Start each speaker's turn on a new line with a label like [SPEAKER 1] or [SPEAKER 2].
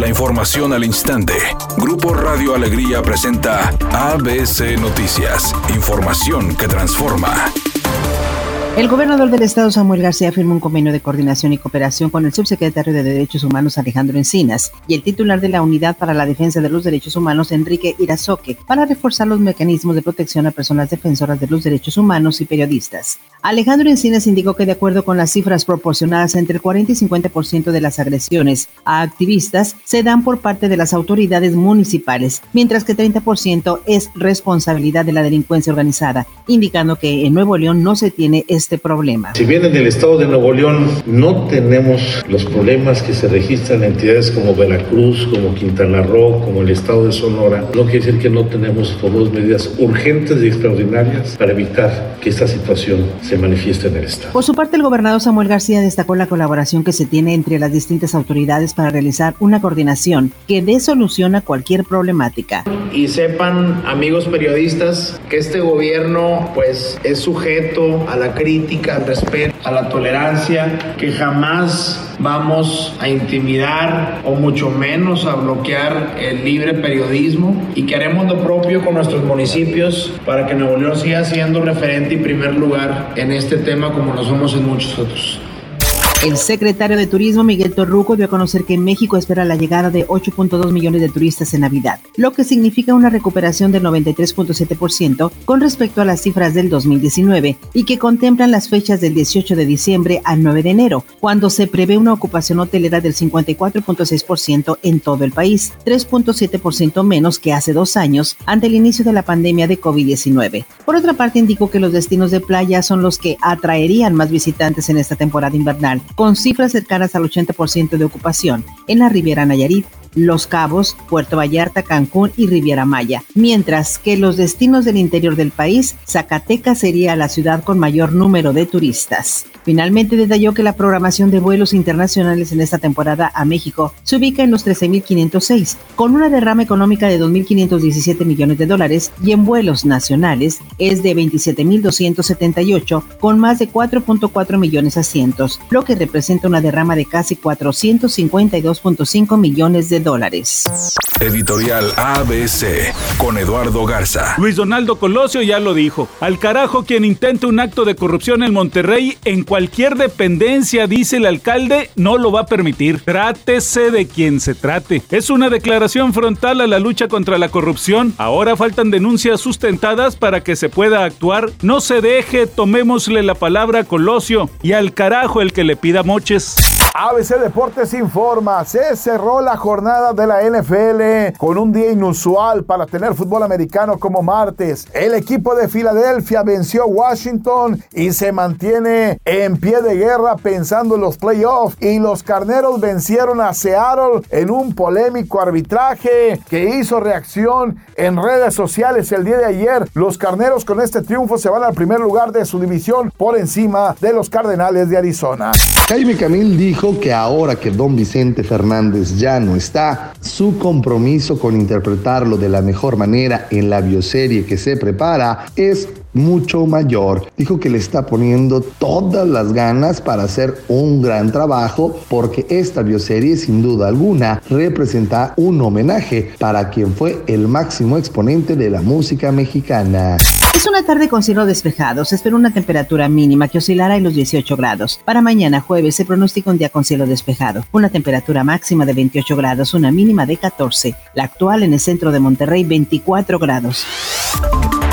[SPEAKER 1] La información al instante. Grupo Radio Alegría presenta ABC Noticias. Información que transforma.
[SPEAKER 2] El gobernador del estado Samuel García firmó un convenio de coordinación y cooperación con el subsecretario de Derechos Humanos Alejandro Encinas y el titular de la Unidad para la Defensa de los Derechos Humanos Enrique Irazoque para reforzar los mecanismos de protección a personas defensoras de los derechos humanos y periodistas. Alejandro Encinas indicó que de acuerdo con las cifras proporcionadas entre el 40 y 50% de las agresiones a activistas se dan por parte de las autoridades municipales, mientras que 30% es responsabilidad de la delincuencia organizada, indicando que en Nuevo León no se tiene este problema.
[SPEAKER 3] Si bien en el estado de Nuevo León no tenemos los problemas que se registran en entidades como Veracruz, como Quintana Roo, como el estado de Sonora, no quiere decir que no tenemos todas medidas urgentes y extraordinarias para evitar que esta situación se manifieste en el estado.
[SPEAKER 2] Por su parte, el gobernador Samuel García destacó la colaboración que se tiene entre las distintas autoridades para realizar una coordinación que dé solución a cualquier problemática.
[SPEAKER 4] Y sepan, amigos periodistas, que este gobierno pues es sujeto a la crítica al respeto, a la tolerancia, que jamás vamos a intimidar o mucho menos a bloquear el libre periodismo y que haremos lo propio con nuestros municipios para que Nuevo León siga siendo referente y primer lugar en este tema como lo somos en muchos otros.
[SPEAKER 2] El secretario de Turismo, Miguel Torruco, dio a conocer que México espera la llegada de 8.2 millones de turistas en Navidad, lo que significa una recuperación del 93.7% con respecto a las cifras del 2019 y que contemplan las fechas del 18 de diciembre al 9 de enero, cuando se prevé una ocupación hotelera del 54.6% en todo el país, 3.7% menos que hace dos años ante el inicio de la pandemia de COVID-19. Por otra parte, indicó que los destinos de playa son los que atraerían más visitantes en esta temporada invernal con cifras cercanas al 80% de ocupación en la Riviera Nayarit, Los Cabos, Puerto Vallarta, Cancún y Riviera Maya, mientras que los destinos del interior del país, Zacatecas sería la ciudad con mayor número de turistas. Finalmente detalló que la programación de vuelos internacionales en esta temporada a México se ubica en los 13.506, con una derrama económica de 2.517 millones de dólares y en vuelos nacionales es de 27.278, con más de 4.4 millones de asientos, lo que representa una derrama de casi 452.5 millones de dólares.
[SPEAKER 1] Editorial ABC con Eduardo Garza.
[SPEAKER 5] Luis Donaldo Colosio ya lo dijo. Al carajo quien intente un acto de corrupción en Monterrey en cualquier dependencia, dice el alcalde, no lo va a permitir. Trátese de quien se trate. Es una declaración frontal a la lucha contra la corrupción. Ahora faltan denuncias sustentadas para que se pueda actuar. No se deje, tomémosle la palabra a Colosio y al carajo el que le pida moches.
[SPEAKER 6] ABC Deportes informa, se cerró la jornada de la NFL con un día inusual para tener fútbol americano como martes. El equipo de Filadelfia venció a Washington y se mantiene en pie de guerra pensando en los playoffs y los carneros vencieron a Seattle en un polémico arbitraje que hizo reacción en redes sociales el día de ayer. Los carneros con este triunfo se van al primer lugar de su división por encima de los Cardenales de Arizona.
[SPEAKER 7] Jaime Camil dijo que ahora que don Vicente Fernández ya no está, su compromiso con interpretarlo de la mejor manera en la bioserie que se prepara es mucho mayor. Dijo que le está poniendo todas las ganas para hacer un gran trabajo porque esta bioserie sin duda alguna representa un homenaje para quien fue el máximo exponente de la música mexicana.
[SPEAKER 2] Es una tarde con cielo despejado. Se espera una temperatura mínima que oscilará en los 18 grados. Para mañana jueves se pronostica un día con cielo despejado. Una temperatura máxima de 28 grados, una mínima de 14. La actual en el centro de Monterrey 24 grados.